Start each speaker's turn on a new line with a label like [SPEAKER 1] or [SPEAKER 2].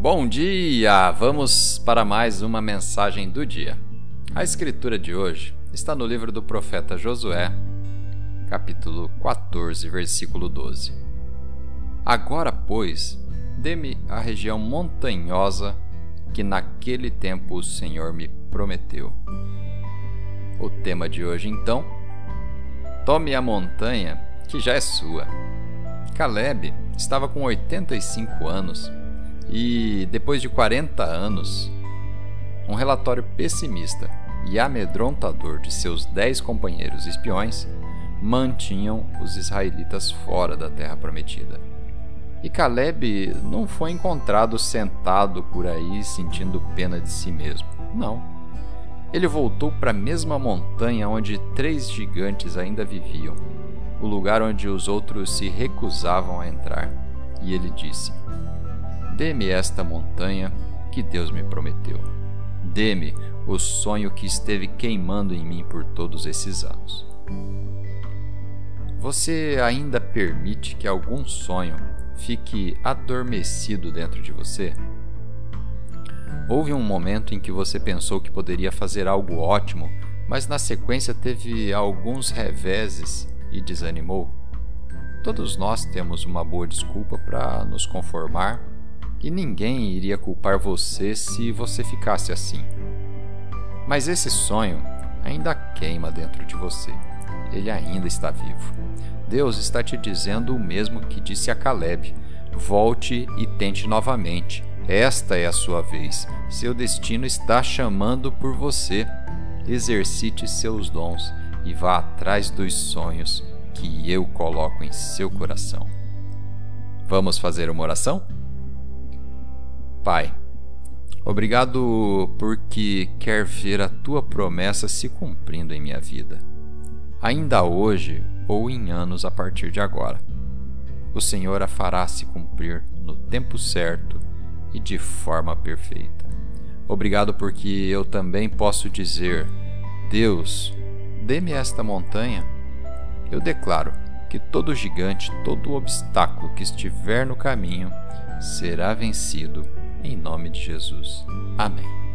[SPEAKER 1] Bom dia! Vamos para mais uma mensagem do dia. A escritura de hoje está no livro do profeta Josué, capítulo 14, versículo 12. Agora, pois, dê-me a região montanhosa que naquele tempo o Senhor me prometeu. O tema de hoje, então, tome a montanha que já é sua. Caleb estava com 85 anos e, depois de 40 anos, um relatório pessimista e amedrontador de seus dez companheiros espiões mantinham os israelitas fora da terra prometida. E Caleb não foi encontrado sentado por aí sentindo pena de si mesmo. Não. Ele voltou para a mesma montanha onde três gigantes ainda viviam, o lugar onde os outros se recusavam a entrar. E ele disse: Dê-me esta montanha que Deus me prometeu. Dê-me o sonho que esteve queimando em mim por todos esses anos. Você ainda permite que algum sonho fique adormecido dentro de você? Houve um momento em que você pensou que poderia fazer algo ótimo, mas na sequência teve alguns reveses e desanimou? Todos nós temos uma boa desculpa para nos conformar e ninguém iria culpar você se você ficasse assim. Mas esse sonho ainda queima dentro de você. Ele ainda está vivo. Deus está te dizendo o mesmo que disse a Caleb: volte e tente novamente. Esta é a sua vez. Seu destino está chamando por você. Exercite seus dons e vá atrás dos sonhos que eu coloco em seu coração. Vamos fazer uma oração? Pai, obrigado porque quer ver a tua promessa se cumprindo em minha vida, ainda hoje ou em anos a partir de agora. O Senhor a fará se cumprir no tempo certo e de forma perfeita. Obrigado porque eu também posso dizer: Deus, dê-me esta montanha. Eu declaro que todo gigante, todo obstáculo que estiver no caminho será vencido em nome de Jesus. Amém.